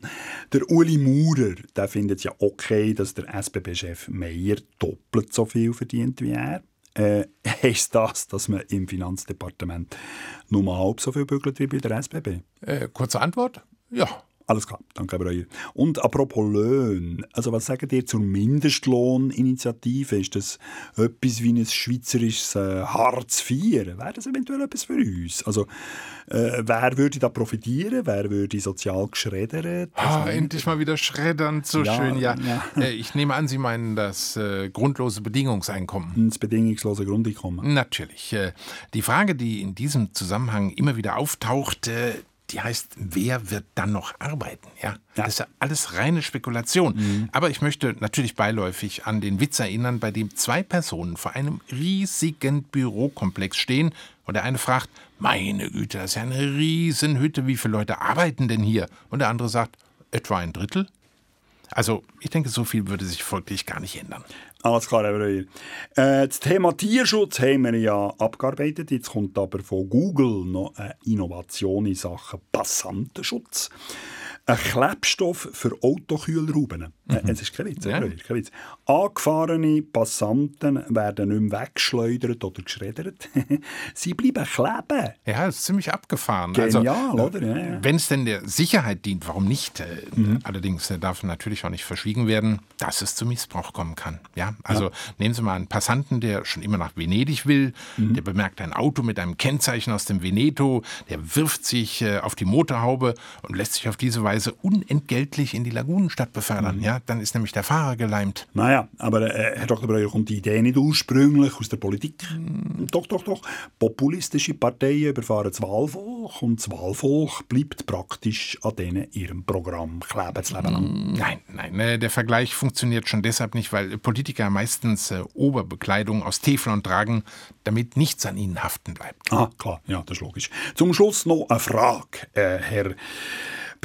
[SPEAKER 6] Der Uli Maurer der findet es ja okay, dass der SBB-Chef Meier doppelt so viel verdient wie er. Äh, heisst das, dass man im Finanzdepartement nur halb so viel bügelt wie bei der SBB?
[SPEAKER 7] Äh, kurze Antwort? Ja.
[SPEAKER 6] Alles klar, danke, Herr Breuer. Und apropos Löhne, also was sagt ihr zur Mindestlohninitiative? Ist das etwas wie ein schweizerisches äh, Hartz IV? Wäre das eventuell etwas für uns? Also, äh, wer würde da profitieren? Wer würde sozial geschreddert?
[SPEAKER 7] Ah, endlich mal wieder schreddern, so
[SPEAKER 6] Ja,
[SPEAKER 7] schön, ja.
[SPEAKER 6] ja.
[SPEAKER 7] Äh, ich nehme an, Sie meinen das äh, grundlose Bedingungseinkommen.
[SPEAKER 6] Das bedingungslose Grundeinkommen.
[SPEAKER 7] Natürlich. Äh, die Frage, die in diesem Zusammenhang immer wieder auftaucht, die heißt, wer wird dann noch arbeiten? Ja, das ist ja alles reine Spekulation. Aber ich möchte natürlich beiläufig an den Witz erinnern, bei dem zwei Personen vor einem riesigen Bürokomplex stehen und der eine fragt, meine Güte, das ist ja eine Riesenhütte, wie viele Leute arbeiten denn hier? Und der andere sagt, etwa ein Drittel. Also, ich denke, so viel würde sich folglich gar nicht ändern.
[SPEAKER 6] Alles klar, Herr Breuer. Äh, das Thema Tierschutz haben wir ja abgearbeitet. Jetzt kommt aber von Google noch eine Innovation in Sachen Passantenschutz. Ein Klebstoff für Autokühlrauben. Äh, Es ist kein Witz,
[SPEAKER 7] Ja.
[SPEAKER 6] Kein Witz. Angefahrene Passanten werden nicht mehr weggeschleudert oder geschreddert. Sie bleiben kleben.
[SPEAKER 7] Ja, das ist ziemlich abgefahren.
[SPEAKER 6] Genial,
[SPEAKER 7] also,
[SPEAKER 6] oder? Ja, ja.
[SPEAKER 7] Wenn es denn der Sicherheit dient, warum nicht? Äh,
[SPEAKER 6] Mhm.
[SPEAKER 7] Allerdings darf natürlich auch nicht verschwiegen werden, dass es zu Missbrauch kommen kann. Ja, also nehmen Sie mal einen Passanten, der schon immer nach Venedig will,
[SPEAKER 6] Mhm.
[SPEAKER 7] der bemerkt ein Auto mit einem Kennzeichen aus dem Veneto, der wirft sich auf die Motorhaube und lässt sich auf diese Weise unentgeltlich in die Lagunenstadt befördern.
[SPEAKER 6] Mhm.
[SPEAKER 7] Ja, dann ist nämlich der Fahrer geleimt.
[SPEAKER 6] Naja, aber äh, Herr Dr. Breuer, kommt die Idee nicht ursprünglich aus der Politik? Doch, doch, doch. Populistische Parteien überfahren das Wahlvolk und das Wahlvolk bleibt praktisch an denen ihrem Programm kleben das Leben lang.
[SPEAKER 7] Nein, nein, äh, der Vergleich funktioniert schon deshalb nicht, weil Politiker meistens äh, Oberbekleidung aus Teflon tragen, damit nichts an ihnen haften bleibt.
[SPEAKER 6] Ah, klar, ja, das ist logisch. Zum Schluss noch eine Frage, äh, Herr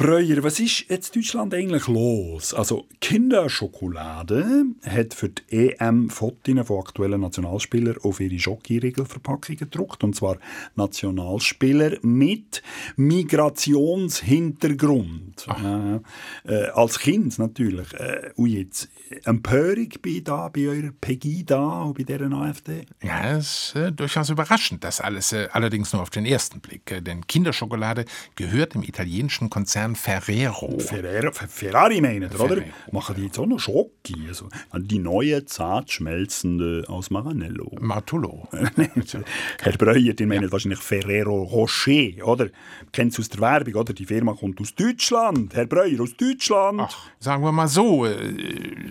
[SPEAKER 6] Breuer. Was ist jetzt in Deutschland eigentlich los? Also, Kinderschokolade hat für die EM Fotos von aktuellen Nationalspielern auf ihre Schokiriegelverpackungen gedruckt. Und zwar Nationalspieler mit Migrationshintergrund. Äh, äh, als Kind natürlich. Äh, und jetzt Empörung bei, da, bei eurer Pegida und bei deren AfD?
[SPEAKER 7] Ja, es ist äh, durchaus überraschend, das alles, äh, allerdings nur auf den ersten Blick. Äh, denn Kinderschokolade gehört dem italienischen Konzern Konzern Ferrero.
[SPEAKER 6] Ferrero, Ferrari meinen, oder? Machen die jetzt auch noch Schoki? Also, die neue, zart schmelzende aus Maranello.
[SPEAKER 7] Martullo.
[SPEAKER 6] Herr Breuer, die meinen ja. wahrscheinlich Ferrero Rocher, oder? Kennt es aus der Werbung, oder? Die Firma kommt aus Deutschland. Herr Breuer, aus Deutschland.
[SPEAKER 7] Ach, sagen wir mal so, äh,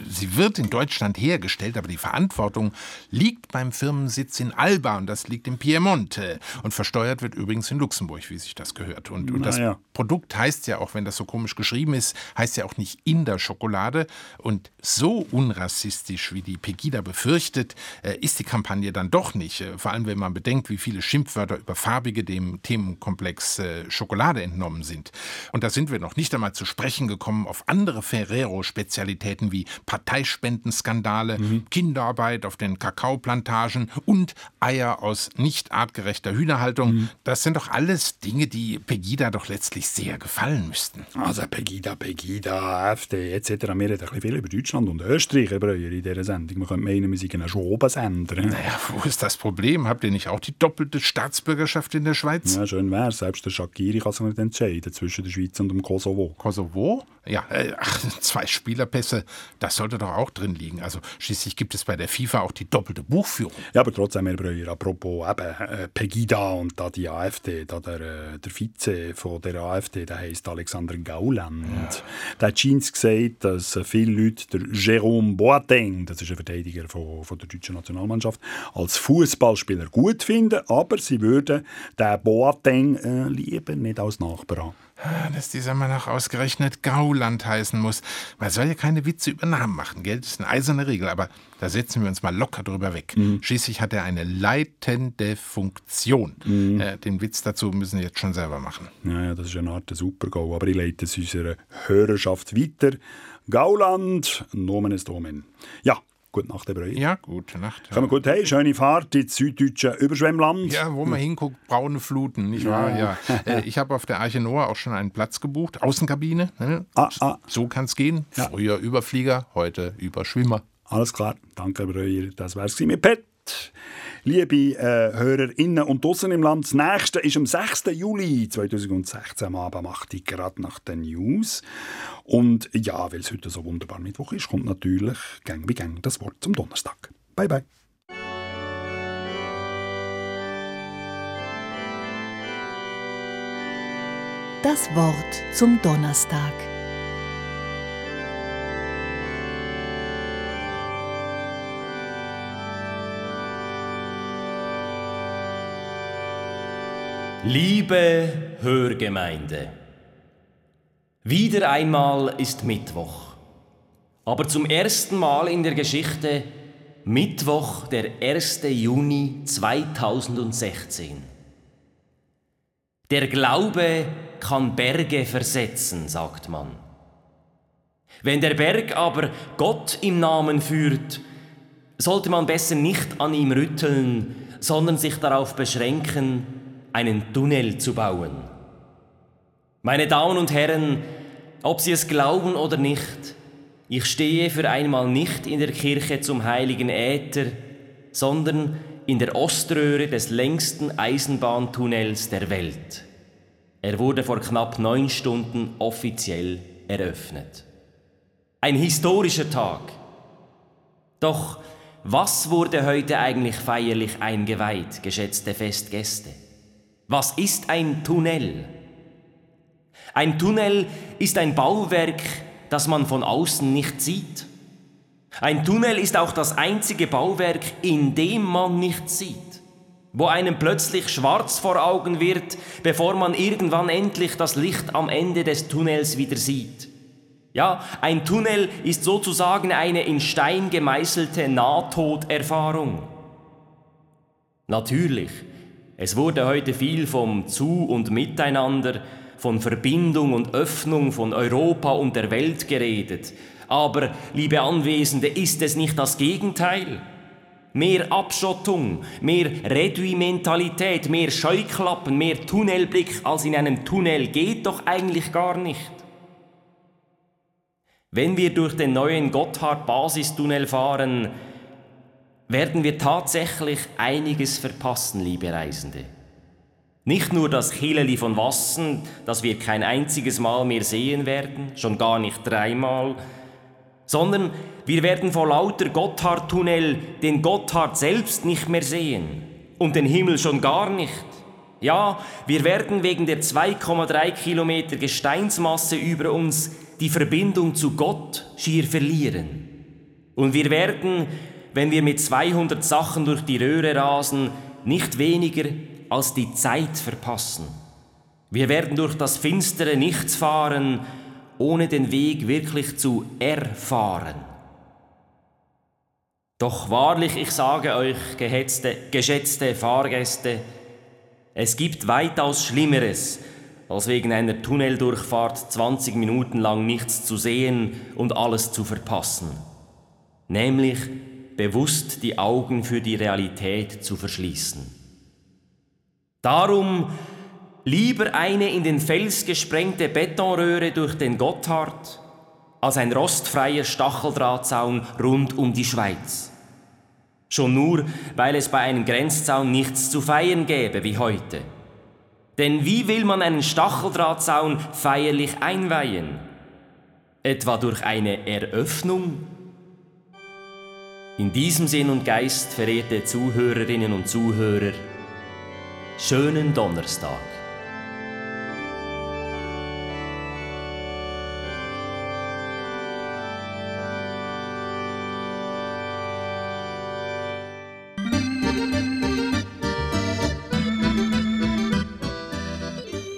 [SPEAKER 7] sie wird in Deutschland hergestellt, aber die Verantwortung liegt beim Firmensitz in Alba und das liegt im Piemonte. Und versteuert wird übrigens in Luxemburg, wie sich das gehört. Und, und das ja. Produkt heißt ja auch, wenn das so komisch geschrieben ist, heißt ja auch nicht in der Schokolade. Und so unrassistisch, wie die Pegida befürchtet, äh, ist die Kampagne dann doch nicht. Äh, vor allem, wenn man bedenkt, wie viele Schimpfwörter über Farbige dem Themenkomplex äh, Schokolade entnommen sind. Und da sind wir noch nicht einmal zu sprechen gekommen auf andere Ferrero-Spezialitäten wie Parteispendenskandale, mhm. Kinderarbeit auf den Kakaoplantagen und Eier aus nicht artgerechter Hühnerhaltung. Mhm. Das sind doch alles Dinge, die Pegida doch letztlich sehr gefallen müssten.
[SPEAKER 6] Also Pegida, Pegida, AfD etc. Wir reden ein bisschen viel über Deutschland und Österreich in dieser Sendung. Man könnte meinen, wir seien schon Obensender.
[SPEAKER 7] Naja, wo ist das Problem? Habt ihr nicht auch die doppelte Staatsbürgerschaft in der Schweiz?
[SPEAKER 6] Ja, schön wäre Selbst der Shakiri kann sich nicht entscheiden zwischen der Schweiz und dem Kosovo.
[SPEAKER 7] Kosovo? Ja, äh, ach, zwei Spielerpässe, das sollte doch auch drin liegen. Also schließlich gibt es bei der FIFA auch die doppelte Buchführung.
[SPEAKER 6] Ja, aber trotzdem, Herr Breuer, apropos eben, äh, Pegida und da die AfD, da der, äh, der Vize von der AfD, der heißt Alexander Gauland. Ja. Der hat Jeans gesagt, dass viele Leute der Jérôme Boateng, das ist ein Verteidiger von, von der deutschen Nationalmannschaft, als Fußballspieler gut finden, aber sie würden den Boateng äh, lieber nicht als Nachbar haben.
[SPEAKER 7] Dass dieser Mann auch ausgerechnet Gauland heißen muss. Man soll ja keine Witze über Namen machen, gell? Das ist eine eiserne Regel, aber da setzen wir uns mal locker drüber weg. Mhm. Schließlich hat er eine leitende Funktion. Mhm. Äh, den Witz dazu müssen wir jetzt schon selber machen.
[SPEAKER 6] Ja, ja das ist eine Art Super-GO, aber ich leite es unserer Hörerschaft weiter. Gauland, Nomen est Omen. Ja, Gute Nacht, Herr Breuer.
[SPEAKER 7] Ja, gute Nacht.
[SPEAKER 6] Ja. Kommen gut hey, schöne Fahrt ins süddeutsche Überschwemmland.
[SPEAKER 7] Ja, wo man hinguckt, braune Fluten, nicht wahr? Ja. ja. Äh, ich habe auf der Arche Noah auch schon einen Platz gebucht, Außenkabine. Ne? Ah, ah. So kann es gehen. Ja. Früher Überflieger, heute Überschwimmer.
[SPEAKER 6] Alles klar, danke Breuer. Das wär's mit Pet. Liebe äh, Hörerinnen und Dossen im Land, das nächste ist am 6. Juli 2016 am Abend, macht ich gerade nach den News. Und ja, weil es heute so wunderbar Mittwoch ist, kommt natürlich gang wie gang das Wort zum Donnerstag. Bye, bye.
[SPEAKER 5] Das Wort zum Donnerstag.
[SPEAKER 16] Liebe Hörgemeinde, wieder einmal ist Mittwoch, aber zum ersten Mal in der Geschichte Mittwoch, der 1. Juni 2016. Der Glaube kann Berge versetzen, sagt man. Wenn der Berg aber Gott im Namen führt, sollte man besser nicht an ihm rütteln, sondern sich darauf beschränken, einen Tunnel zu bauen. Meine Damen und Herren, ob Sie es glauben oder nicht, ich stehe für einmal nicht in der Kirche zum heiligen Äther, sondern in der Oströhre des längsten Eisenbahntunnels der Welt. Er wurde vor knapp neun Stunden offiziell eröffnet. Ein historischer Tag. Doch was wurde heute eigentlich feierlich eingeweiht, geschätzte Festgäste? Was ist ein Tunnel? Ein Tunnel ist ein Bauwerk, das man von außen nicht sieht. Ein Tunnel ist auch das einzige Bauwerk, in dem man nichts sieht, wo einem plötzlich schwarz vor Augen wird, bevor man irgendwann endlich das Licht am Ende des Tunnels wieder sieht. Ja, ein Tunnel ist sozusagen eine in Stein gemeißelte Nahtoderfahrung. Natürlich es wurde heute viel vom Zu- und Miteinander, von Verbindung und Öffnung von Europa und der Welt geredet. Aber, liebe Anwesende, ist es nicht das Gegenteil? Mehr Abschottung, mehr Reduimentalität, mehr Scheuklappen, mehr Tunnelblick als in einem Tunnel geht doch eigentlich gar nicht. Wenn wir durch den neuen Gotthard-Basistunnel fahren, werden wir tatsächlich einiges verpassen, liebe Reisende. Nicht nur das Chileli von Wassen, das wir kein einziges Mal mehr sehen werden, schon gar nicht dreimal, sondern wir werden vor lauter Gotthardtunnel den Gotthard selbst nicht mehr sehen und den Himmel schon gar nicht. Ja, wir werden wegen der 2,3 Kilometer Gesteinsmasse über uns die Verbindung zu Gott schier verlieren. Und wir werden, wenn wir mit 200 Sachen durch die Röhre rasen, nicht weniger als die Zeit verpassen. Wir werden durch das finstere Nichts fahren, ohne den Weg wirklich zu erfahren. Doch wahrlich, ich sage euch, gehetzte, geschätzte Fahrgäste, es gibt weitaus Schlimmeres, als wegen einer Tunneldurchfahrt 20 Minuten lang nichts zu sehen und alles zu verpassen. Nämlich bewusst die Augen für die Realität zu verschließen. Darum lieber eine in den Fels gesprengte Betonröhre durch den Gotthard, als ein rostfreier Stacheldrahtzaun rund um die Schweiz. Schon nur, weil es bei einem Grenzzaun nichts zu feiern gäbe wie heute. Denn wie will man einen Stacheldrahtzaun feierlich einweihen? Etwa durch eine Eröffnung? In diesem Sinn und Geist, verehrte Zuhörerinnen und Zuhörer, schönen Donnerstag.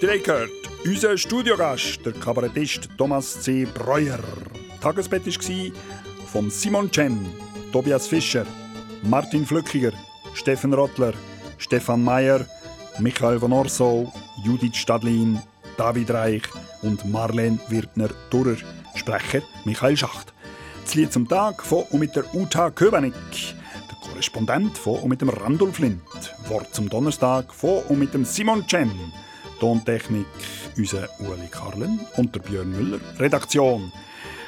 [SPEAKER 6] Habt gehört, unser Studiogast, der Kabarettist Thomas C. Breuer. Tagesbett war von Simon Chen, Tobias Fischer, Martin Flückiger, Steffen Rottler, Stefan Mayer, Michael von Orsow, Judith Stadlin, David Reich und Marlene Wirtner-Durrer. Sprecher Michael Schacht. Das Lied zum Tag von und mit der Uta Köbenig. Der Korrespondent von und mit dem Randolph Lind. Wort zum Donnerstag von und mit dem Simon Chen. Tontechnik unser Ueli Karlen und der Björn Müller. Redaktion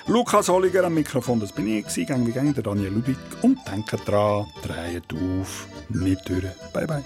[SPEAKER 6] Lukas Holliger am Mikrofon, das bin ich, gang wie gang, der Daniel Ludwig. Und denkt dran, dreht auf, nicht durch. Bye bye.